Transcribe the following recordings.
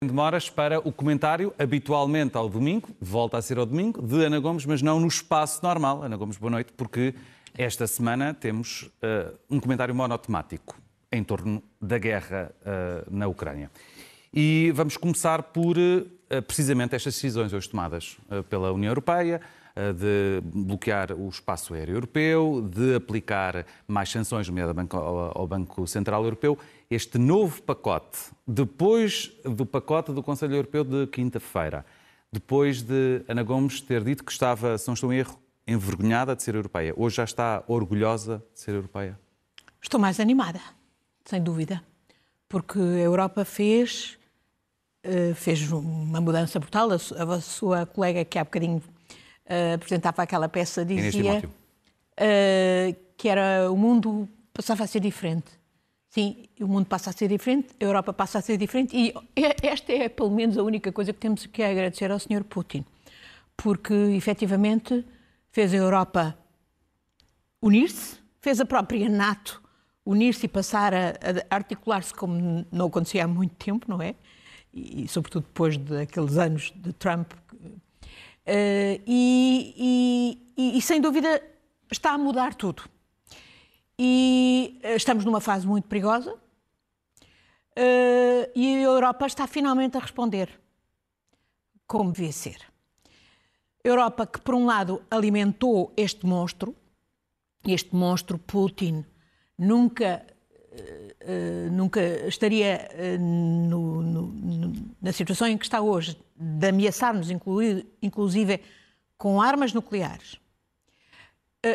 Demoras para o comentário, habitualmente ao domingo, volta a ser ao domingo, de Ana Gomes, mas não no espaço normal. Ana Gomes, boa noite, porque esta semana temos uh, um comentário monotemático em torno da guerra uh, na Ucrânia. E vamos começar por uh, precisamente estas decisões hoje tomadas pela União Europeia, de bloquear o espaço aéreo europeu, de aplicar mais sanções, nomeadamente ao Banco Central Europeu. Este novo pacote, depois do pacote do Conselho Europeu de quinta-feira, depois de Ana Gomes ter dito que estava, se não estou em erro, envergonhada de ser europeia, hoje já está orgulhosa de ser europeia? Estou mais animada, sem dúvida, porque a Europa fez, eh, fez uma mudança brutal. A sua colega que há bocadinho uh, apresentava aquela peça, dizia uh, que era o mundo passava a ser diferente. Sim, o mundo passa a ser diferente, a Europa passa a ser diferente e esta é pelo menos a única coisa que temos que agradecer ao Sr. Putin, porque efetivamente fez a Europa unir-se, fez a própria NATO unir-se e passar a, a articular-se como não acontecia há muito tempo, não é? E, sobretudo depois daqueles anos de Trump Uh, e, e, e, sem dúvida, está a mudar tudo. E eh, estamos numa fase muito perigosa uh, e a Europa está finalmente a responder como devia ser. Europa que, por um lado, alimentou este monstro, este monstro Putin nunca Uh, nunca estaria no, no, na situação em que está hoje, de ameaçar-nos, inclusive com armas nucleares,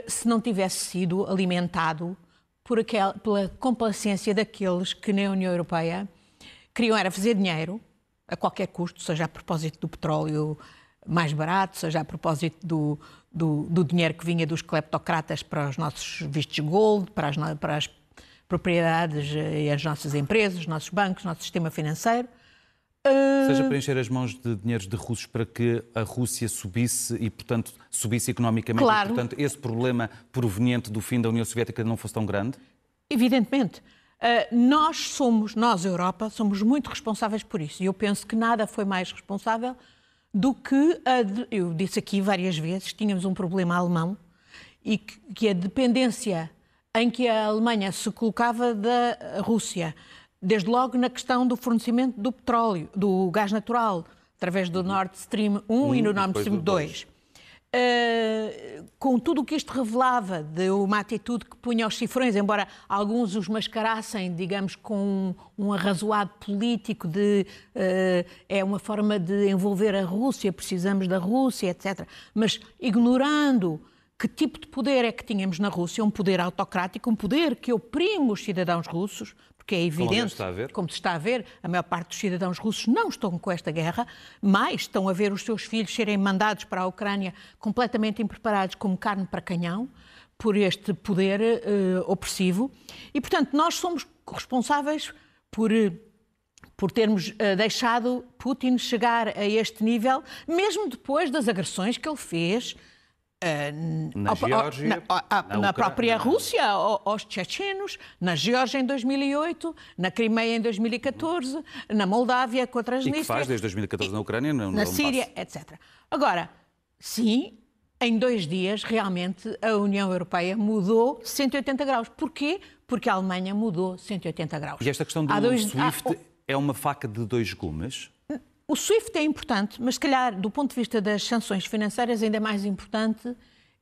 se não tivesse sido alimentado por aquel, pela complacência daqueles que na União Europeia queriam era fazer dinheiro a qualquer custo, seja a propósito do petróleo mais barato, seja a propósito do, do, do dinheiro que vinha dos cleptocratas para os nossos vistos gold, para as, para as propriedades e as nossas empresas, os nossos bancos, o nosso sistema financeiro. Seja para encher as mãos de dinheiros de russos para que a Rússia subisse e, portanto, subisse economicamente claro. e, portanto, esse problema proveniente do fim da União Soviética não fosse tão grande? Evidentemente. Uh, nós somos, nós, Europa, somos muito responsáveis por isso. E eu penso que nada foi mais responsável do que, a, eu disse aqui várias vezes, tínhamos um problema alemão e que, que a dependência em que a Alemanha se colocava da Rússia, desde logo na questão do fornecimento do petróleo, do gás natural, através do Nord Stream 1 um, e no Nord Stream 2. Uh, com tudo o que isto revelava de uma atitude que punha os cifrões, embora alguns os mascarassem, digamos, com um, um arrazoado político de uh, é uma forma de envolver a Rússia, precisamos da Rússia, etc. Mas ignorando que tipo de poder é que tínhamos na Rússia, um poder autocrático, um poder que oprime os cidadãos russos, porque é evidente, como, como, se está a ver, a maior parte dos cidadãos russos não estão com esta guerra, mas estão a ver os seus filhos serem mandados para a Ucrânia completamente impreparados como carne para canhão por este poder uh, opressivo. E, portanto, nós somos responsáveis por por termos uh, deixado Putin chegar a este nível, mesmo depois das agressões que ele fez na Geórgia, na, na, na própria Rússia, aos chechenos, na Geórgia em 2008, na Crimeia em 2014, na Moldávia contra as E que faz desde 2014 na Ucrânia, não, na Síria, etc. Agora, sim, em dois dias, realmente, a União Europeia mudou 180 graus. Porquê? Porque a Alemanha mudou 180 graus. E esta questão do dois... SWIFT há... é uma faca de dois gumes? O SWIFT é importante, mas se calhar, do ponto de vista das sanções financeiras, ainda mais importante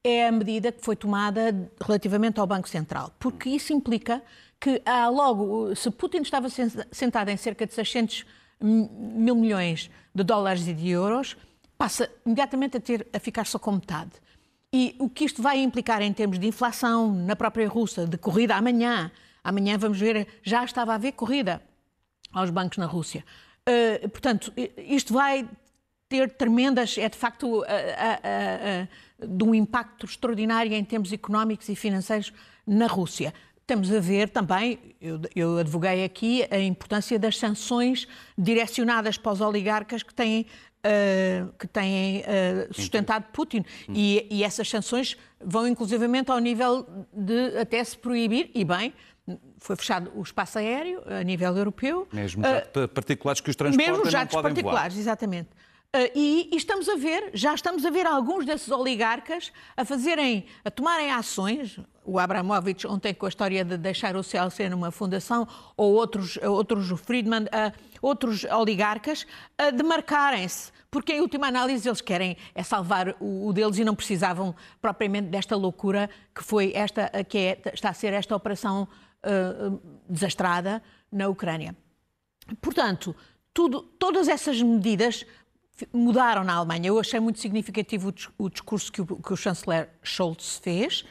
é a medida que foi tomada relativamente ao Banco Central, porque isso implica que há logo, se Putin estava sentado em cerca de 600 mil milhões de dólares e de euros, passa imediatamente a, ter, a ficar só com metade. E o que isto vai implicar em termos de inflação na própria Rússia, de corrida amanhã, amanhã vamos ver, já estava a haver corrida aos bancos na Rússia. Uh, portanto, isto vai ter tremendas, é de facto uh, uh, de um impacto extraordinário em termos económicos e financeiros na Rússia. Temos a ver também, eu, eu advoguei aqui, a importância das sanções direcionadas para os oligarcas que têm Uh, que têm uh, sustentado Putin. E, e, essas sanções vão inclusivamente ao nível de até se proibir, e bem, foi fechado o espaço aéreo a nível europeu. Mesmo jatos uh, particulares que os transportam Mesmo jatos não podem particulares, voar. exatamente. Uh, e, e, estamos a ver, já estamos a ver alguns desses oligarcas a fazerem, a tomarem ações. O Abramovich ontem com a história de deixar o CLC numa fundação, ou outros, outros Friedman, uh, outros oligarcas, uh, demarcarem-se. Porque, em última análise, eles querem é salvar o, o, deles e não precisavam propriamente desta loucura que foi esta, que é, está a ser esta operação desastrada na Ucrânia. Portanto, tudo, todas essas medidas mudaram na Alemanha. Eu achei muito significativo o discurso que o, que o chanceler Scholz fez.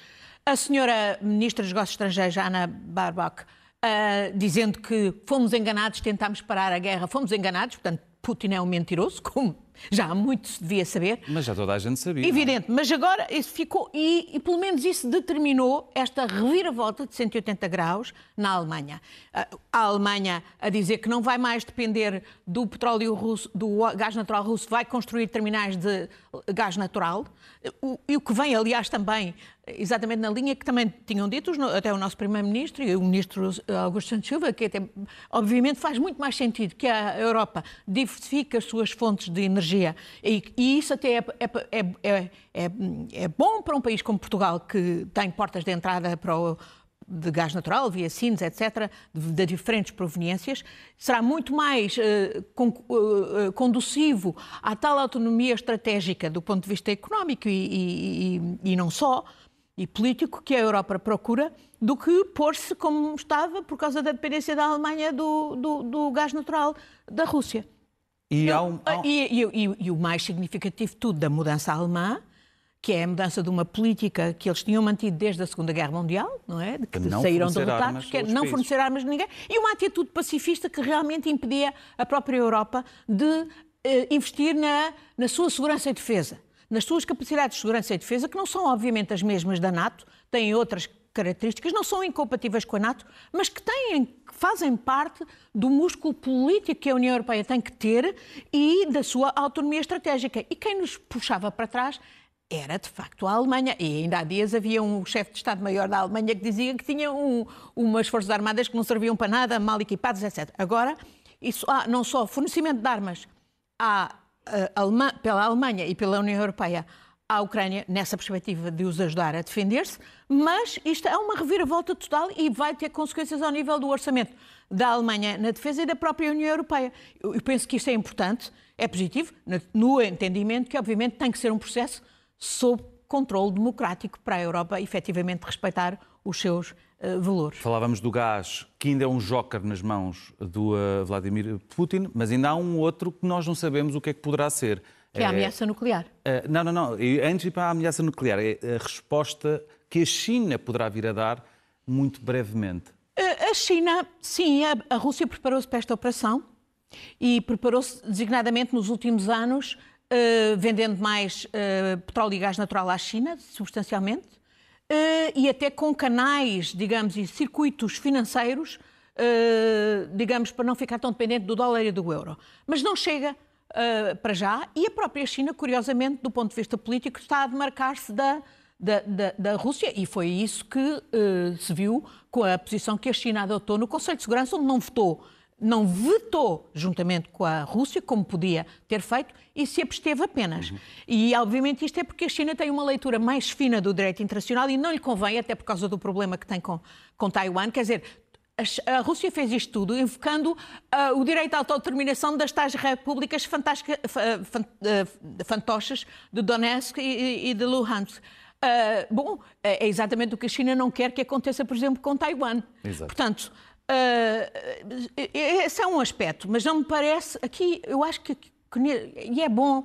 A senhora ministra dos Negócios Estrangeiros, Ana Barbach, uh, dizendo que fomos enganados, tentámos parar a guerra, fomos enganados, portanto, Putin é um mentiroso, como já muito se devia saber. Mas já toda a gente sabia. Evidente, não? mas agora isso ficou, e, e, pelo menos isso determinou esta reviravolta de 180 graus na Alemanha. A Alemanha a dizer que não vai mais depender do petróleo russo, do gás natural russo, vai construir terminais de gás natural. e o que vem, aliás, também exatamente na linha que também tinham dito até o nosso Primeiro-Ministro e o Ministro Augusto Santos Silva, que até, obviamente faz muito mais sentido que a Europa diversifique as suas fontes de energia e, e isso até é, é, é, é, bom para um país como Portugal, que tem portas de entrada para o de gás natural, via Sines, etc., de, de, diferentes proveniências, será muito mais uh, con, uh, conducivo à tal autonomia estratégica do ponto de vista económico e, e, e, e não só, e político que a Europa procura do que pôr-se como estava por causa da dependência da Alemanha do, do, do gás natural da Rússia. E, um, há um... e, e, e, o mais significativo de tudo da mudança alemã, que é a mudança de uma política que eles tinham mantido desde a Segunda Guerra Mundial, não é? De que não saíram derrotados, que é não países. fornecer armas a ninguém, e uma atitude pacifista que realmente impedia a própria Europa de uh, investir na, na sua segurança e defesa nas suas capacidades de segurança e defesa, que não são obviamente as mesmas da NATO, têm outras características, não são incompatíveis com a NATO, mas que têm, fazem parte do músculo político que a União Europeia tem que ter e da sua autonomia estratégica. E quem nos puxava para trás era de facto a Alemanha. E ainda há dias havia um chefe de Estado-Maior da Alemanha que dizia que tinha um, umas forças armadas que não serviam para nada, mal equipadas, etc. Agora, isso há não só fornecimento de armas, há Pela Alemanha e pela União Europeia à Ucrânia nessa perspectiva de os ajudar a defender-se, mas isto é uma reviravolta total e vai ter consequências ao nível do orçamento da Alemanha na defesa e da própria União Europeia. Eu penso que isto é importante, é positivo, no entendimento que, obviamente, tem que ser um processo sob controle democrático para a Europa efetivamente respeitar os seus uh, valores. Falávamos do gás, que ainda é um joker nas mãos do uh, Vladimir Putin, mas ainda há um outro que nós não sabemos o que é que poderá ser. Que é a ameaça nuclear. Não, não, não. Antes de ir para a ameaça nuclear, é a resposta que a China poderá vir a dar muito brevemente. A China, sim, a Rússia preparou-se para esta operação e preparou-se designadamente nos últimos anos, vendendo mais petróleo e gás natural à China, substancialmente, e até com canais, digamos, e circuitos financeiros, uh, digamos, para não ficar tão dependente do dólar e do euro. Mas não chega uh, para já, e a própria China, curiosamente, do ponto de vista político, está a demarcar-se da, da, da, da, Rússia, e foi isso que se viu com a posição que a China adotou no Conselho de Segurança, onde não votou não vetou juntamente com a Rússia, como podia ter feito, e se absteve apenas. Uhum. E, obviamente, isto é porque a China tem uma leitura mais fina do direito internacional e não lhe convém, até por causa do problema que tem com, com Taiwan. Quer dizer, a, Rússia fez isto tudo invocando uh, o direito à autodeterminação das tais repúblicas uh, fantoches de Donetsk e, e de Luhansk. Uh, bom, é exatamente o que a China não quer que aconteça, por exemplo, com Taiwan. Exato. Portanto, Uh, esse é um aspecto, mas não me parece. Aqui, eu acho que, que. E é bom.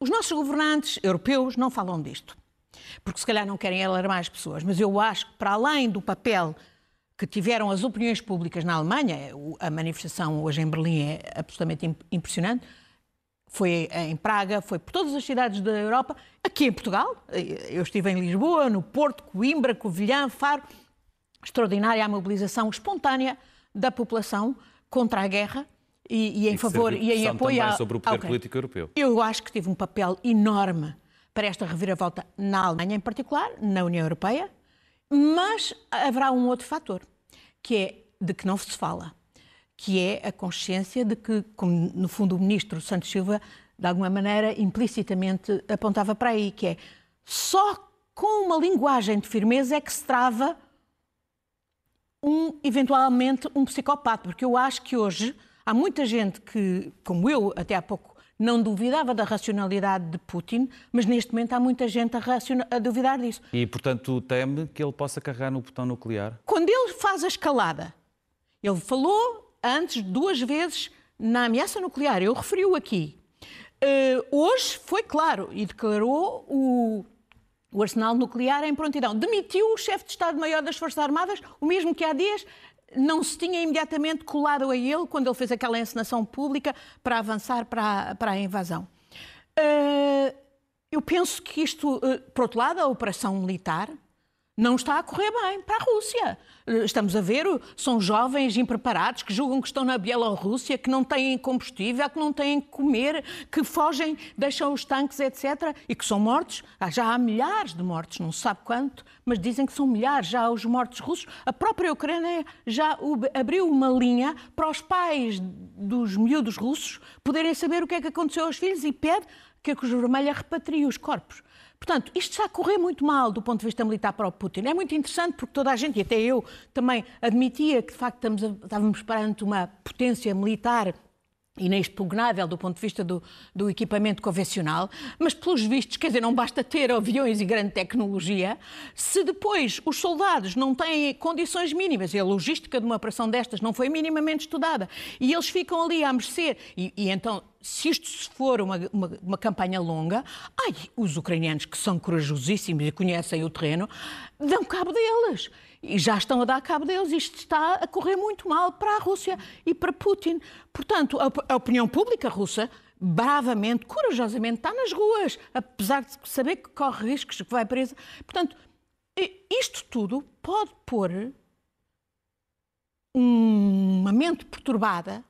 Os nossos governantes europeus não falam disto, porque se calhar não querem alarmar as pessoas, mas eu acho que, para além do papel que tiveram as opiniões públicas na Alemanha, a manifestação hoje em Berlim é absolutamente impressionante. Foi em Praga, foi por todas as cidades da Europa, aqui em Portugal. Eu estive em Lisboa, no Porto, Coimbra, Covilhã, Faro extraordinária a mobilização espontânea da população contra a guerra e, e em favor e em apoio ao, sobre o poder okay. político europeu. Eu acho que tive um papel enorme para esta reviravolta na Alemanha em particular, na União Europeia, mas haverá um outro fator, que é de que não se fala, que é a consciência de que, como no fundo o ministro Santos Silva, de alguma maneira, implicitamente apontava para aí, que é só com uma linguagem de firmeza é que se trava eventualmente um psicopata, porque eu acho que hoje há muita gente que, como eu até há pouco, não duvidava da racionalidade de Putin, mas neste momento há muita gente a, a, duvidar disso. E, portanto, teme que ele possa carregar no botão nuclear? Quando ele faz a escalada, ele falou antes duas vezes na ameaça nuclear, eu referi-o aqui. Uh, hoje foi claro e declarou o o arsenal nuclear em prontidão. Demitiu o chefe de Estado-Maior das Forças Armadas, o mesmo que há dias não se tinha imediatamente colado a ele quando ele fez aquela encenação pública para avançar para a, para a invasão. Uh, eu penso que isto, uh, por outro lado, a operação militar não está a correr bem para a Rússia. Estamos a ver, são jovens impreparados que julgam que estão na Bielorrússia, que não têm combustível, que não têm comer, que fogem, deixam os tanques, etc. E que são mortos. Ah, já há milhares de mortos, não se sabe quanto, mas dizem que são milhares já os mortos russos. A própria Ucrânia já abriu uma linha para os pais dos miúdos russos poderem saber o que é que aconteceu aos filhos e pede que a Cruz Vermelha repatrie os corpos. Portanto, isto está a correr muito mal do ponto de vista militar para o Putin. É muito interessante porque toda a gente, e até eu também, admitia que de facto estamos a, estávamos perante uma potência militar inexpugnável do ponto de vista do, do, equipamento convencional, mas pelos vistos, quer dizer, não basta ter aviões e grande tecnologia, se depois os soldados não têm condições mínimas, e a logística de uma operação destas não foi minimamente estudada, e eles ficam ali a mercê, e, e então se isto for uma, uma, uma, campanha longa, ai, os ucranianos que são corajosíssimos e conhecem o terreno, dão cabo deles. E já estão a dar cabo deles. Isto está a correr muito mal para a Rússia e para Putin. Portanto, a, a opinião pública russa bravamente, corajosamente, está nas ruas, apesar de saber que corre riscos, que vai presa. Portanto, isto tudo pode pôr uma mente perturbada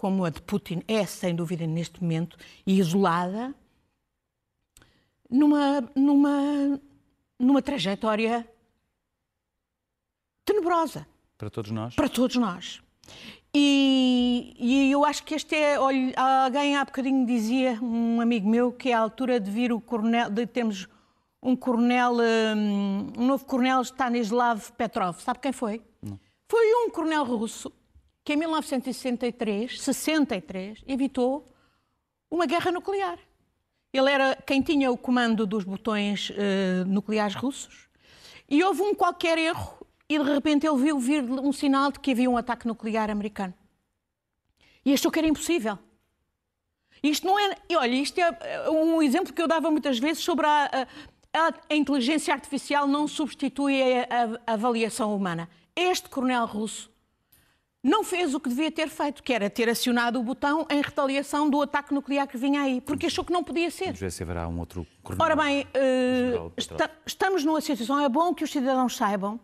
como a de Putin é, sem dúvida, neste momento, e isolada, numa, numa, numa trajetória tenebrosa. Para todos nós? Para todos nós. E, e, eu acho que este é. Olha, alguém há bocadinho dizia, um amigo meu, que é a altura de vir o coronel. De, temos um coronel. Um, um novo coronel, Stanislav Petrov. Sabe quem foi? Não. Foi um coronel russo que em 1963, 63, evitou uma guerra nuclear. Ele era quem tinha o comando dos botões uh, nucleares russos e houve um qualquer erro e de repente ele viu vir um sinal de que havia um ataque nuclear americano. E achou que era impossível. Isto não é. Olha, isto é eh, um exemplo que eu dava muitas vezes sobre a, a, a inteligência artificial não substitui a, a, a avaliação humana. Este coronel russo não fez o que devia ter feito, que era ter acionado o botão em retaliação do ataque nuclear que vinha aí, porque achou que não podia ser. Vamos ver se haverá um outro coronel. Ora bem, uh, está, estamos numa situação, é bom que os cidadãos saibam.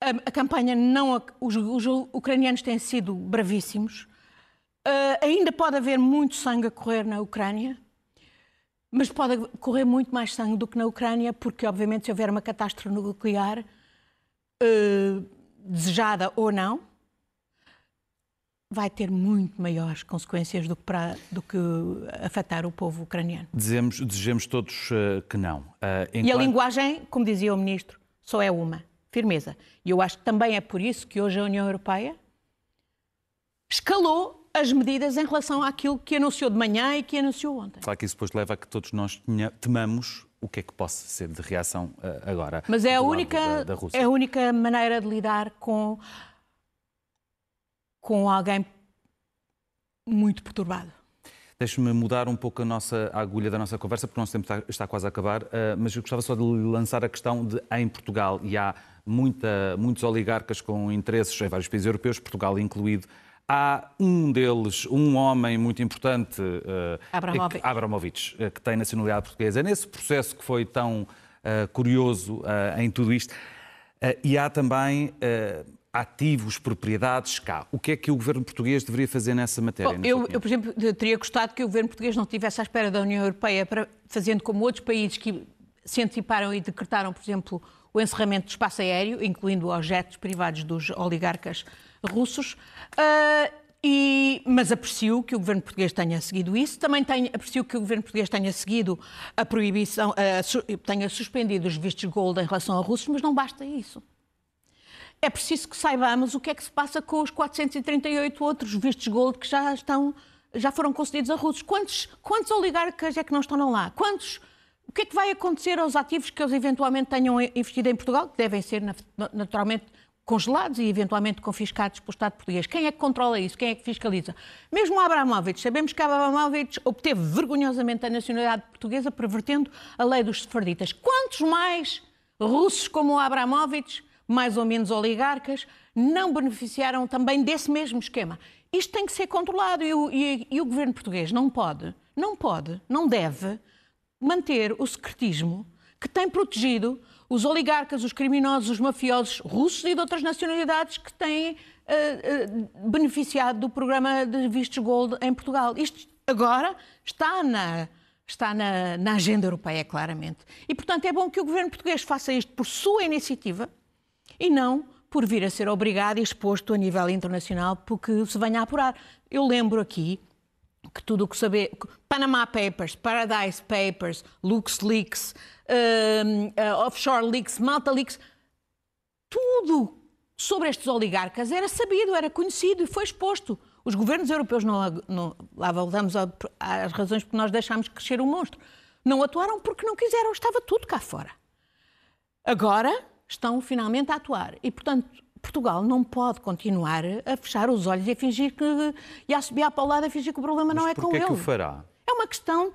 A, a campanha não. Os, os, ucranianos têm sido bravíssimos. Uh, ainda pode haver muito sangue a correr na Ucrânia, mas pode correr muito mais sangue do que na Ucrânia, porque, obviamente, se houver uma catástrofe nuclear. Uh, desejada ou não, vai ter muito maiores consequências do que, para, do que afetar o povo ucraniano. Dizemos, desejemos todos uh, que não. Uh, enquanto... E a linguagem, como dizia o Ministro, só é uma, firmeza. E eu acho que também é por isso que hoje a União Europeia escalou as medidas em relação àquilo que anunciou de manhã e que anunciou ontem. Claro que isso depois leva a que todos nós temamos o que é que possa ser de reação uh, agora. Mas é a única, da, da é a única maneira de lidar com, com alguém muito perturbado. Deixe-me mudar um pouco a, nossa, a agulha da nossa conversa, porque o nosso tempo está, está quase a acabar, uh, mas eu gostava só de lançar a questão de, em Portugal, e há muita, muitos oligarcas com interesses em vários países europeus, Portugal incluído, Há um deles, um homem muito importante, uh, Abramovich. Que, Abramovich, uh, que tem nacionalidade portuguesa. Nesse processo que foi tão uh, curioso em tudo isto. e há também ativos, propriedades cá. O que é que o governo português deveria fazer nessa matéria? Bom, eu, eu, por exemplo, teria gostado que o governo português não estivesse à espera da União Europeia, para, fazendo como outros países que se anteciparam e decretaram, por exemplo, o encerramento do espaço aéreo, incluindo os jetos privados dos oligarcas russos. Uh, e, mas aprecio que o governo português tenha seguido isso. Também tenho, aprecio que o governo português tenha seguido a proibição, uh, tenha suspendido os vistos gold em relação a russos, mas não basta isso. É preciso que saibamos o que é que se passa com os 438 outros vistos gold que já estão, já foram concedidos a russos. Quantos, quantos oligarcas é que não estão lá? Quantos? O que é que vai acontecer aos ativos que eles eventualmente tenham investido em Portugal, que devem ser naturalmente congelados e eventualmente confiscados pelo Estado português. Quem é que controla isso? Quem é que fiscaliza? Mesmo Abramovich, sabemos que Abramovich obteve vergonhosamente a nacionalidade portuguesa pervertendo a lei dos sefarditas. Quantos mais russos como Abramovich, mais ou menos oligarcas, não beneficiaram também desse mesmo esquema? Isto tem que ser controlado e o, e, e o governo português não pode, não pode, não deve manter o secretismo que tem protegido os oligarcas, os criminosos, os mafiosos russos e de outras nacionalidades que têm uh, uh, beneficiado do programa de vistos gold em Portugal. Isto agora está na, está na, na, agenda europeia, claramente. E, portanto, é bom que o governo português faça isto por sua iniciativa e não por vir a ser obrigado e exposto a nível internacional porque se venha a apurar. Eu lembro aqui que tudo o que saber. Panama Papers, Paradise Papers, LuxLeaks, uh, uh, Offshore Leaks, Malta Leaks, tudo sobre estes oligarcas era sabido, era conhecido e foi exposto. Os governos europeus, não, não lá voltamos às razões porque nós deixámos crescer o monstro, não atuaram porque não quiseram, estava tudo cá fora. Agora estão finalmente a atuar. E, portanto, Portugal não pode continuar a fechar os olhos e a fingir que. e a subir para o lado a fingir que o problema Mas não é com ele. Mas que o fará? É uma questão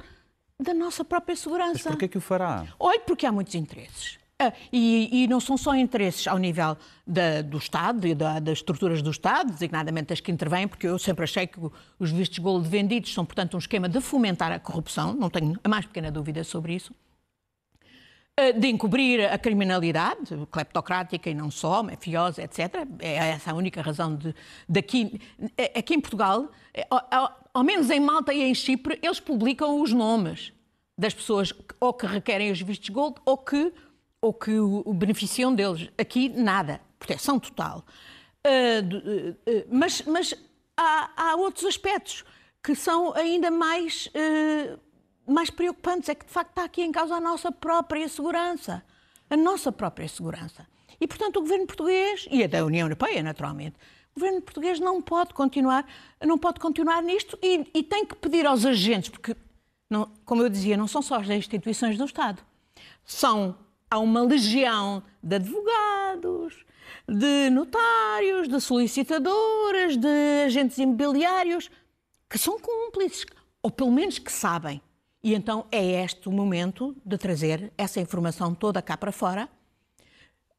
da nossa própria segurança. Mas porquê que o fará? Olha, porque há muitos interesses. Ah, e, e, não são só interesses ao nível da, do Estado e da, das estruturas do Estado, designadamente as que intervêm, porque eu sempre achei que os vistos gold vendidos são, portanto, um esquema de fomentar a corrupção, não tenho a mais pequena dúvida sobre isso. Eh, de encobrir a criminalidade, cleptocrática e não só, mafiosa, etc. É essa a única razão de, daqui. Eh, aqui em Portugal, eh, ao, ao menos em Malta e em Chipre, eles publicam os nomes das pessoas ou que requerem os vistos gold ou que, ou que o, beneficiam deles. Aqui, nada. Proteção total. Uh, uh, uh, mas mas há, há, outros aspectos que são ainda mais mais preocupantes é que, de facto, está aqui em causa a nossa própria segurança. A nossa própria segurança. E, portanto, o governo português, e a da União Europeia, naturalmente, o governo português não pode continuar, não pode continuar nisto e, e tem que pedir aos agentes, porque, não, como eu dizia, não são só as instituições do Estado. São, há uma legião de advogados, de notários, de solicitadoras, de agentes imobiliários, que são cúmplices, ou pelo menos que sabem e então é este o momento de trazer essa informação toda cá para fora.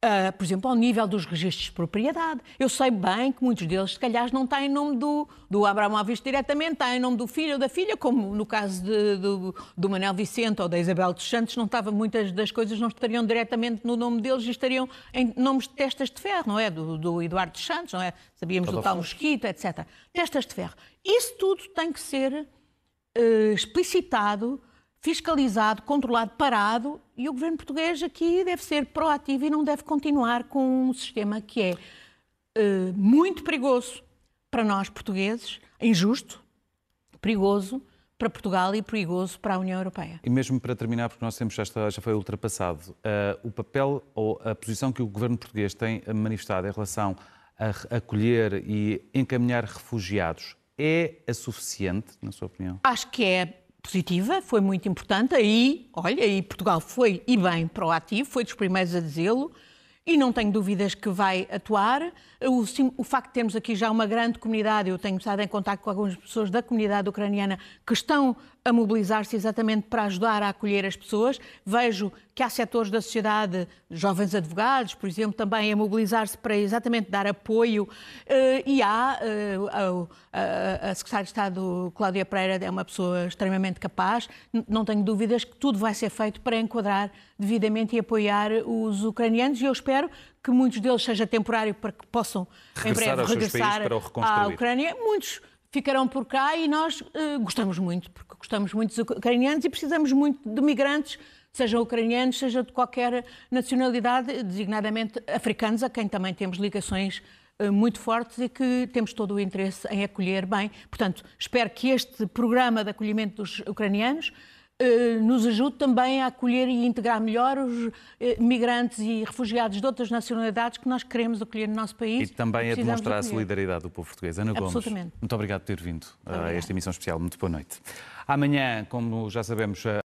Uh, por exemplo, ao nível dos registros de propriedade. Eu sei bem que muitos deles, se calhar, não têm em nome do, do Abramovich diretamente, têm em nome do filho ou da filha, como no caso de, do, do Manuel Vicente ou da Isabel dos Santos, não estava, muitas das coisas não estariam diretamente no nome deles e estariam em nomes de testas de ferro, não é? Do, do Eduardo dos Santos, não é? Sabíamos Toda do tal Mosquito, etc. Testas de ferro. Isso tudo tem que ser uh, explicitado, fiscalizado, controlado, parado, e o governo português aqui deve ser proativo e não deve continuar com um sistema que é uh, muito perigoso para nós portugueses, injusto, perigoso para Portugal e perigoso para a União Europeia. E mesmo para terminar, porque nosso tempo já, já foi ultrapassado, uh, o papel ou a posição que o governo português tem manifestado em relação a acolher e encaminhar refugiados é a suficiente, na sua opinião? Acho que é positiva, foi muito importante. Aí, olha, aí Portugal foi e bem proativo, foi dos primeiros a dizê-lo e não tenho dúvidas que vai atuar. O, o, facto de termos aqui já uma grande comunidade, eu tenho estado em contato com algumas pessoas da comunidade ucraniana que estão a mobilizar-se exatamente para ajudar a acolher as pessoas. Vejo que há setores da sociedade, jovens advogados, por exemplo, também a mobilizar-se para exatamente dar apoio. Eh, e há eh, a, Secretária de Estado, Cláudia Pereira, é uma pessoa extremamente capaz. Não tenho dúvidas que tudo vai ser feito para enquadrar devidamente e apoiar os ucranianos. E eu espero que muitos deles seja temporário para que possam regressar em breve regressar à Ucrânia. Muitos ficarão por cá e nós uh, gostamos muito, porque gostamos muito dos ucranianos e precisamos muito de migrantes sejam ucranianos, seja de qualquer nacionalidade, designadamente africanos, a quem também temos ligações eh, muito fortes e que temos todo o interesse em acolher bem. Portanto, espero que este programa de acolhimento dos ucranianos nos ajude também a acolher e integrar melhor os eh, migrantes e refugiados de outras nacionalidades que nós queremos acolher no nosso país. E também a demonstrar a solidariedade do povo português. Ana Gomes, muito obrigado por ter vindo a esta emissão especial. Muito boa noite. Amanhã, como já sabemos,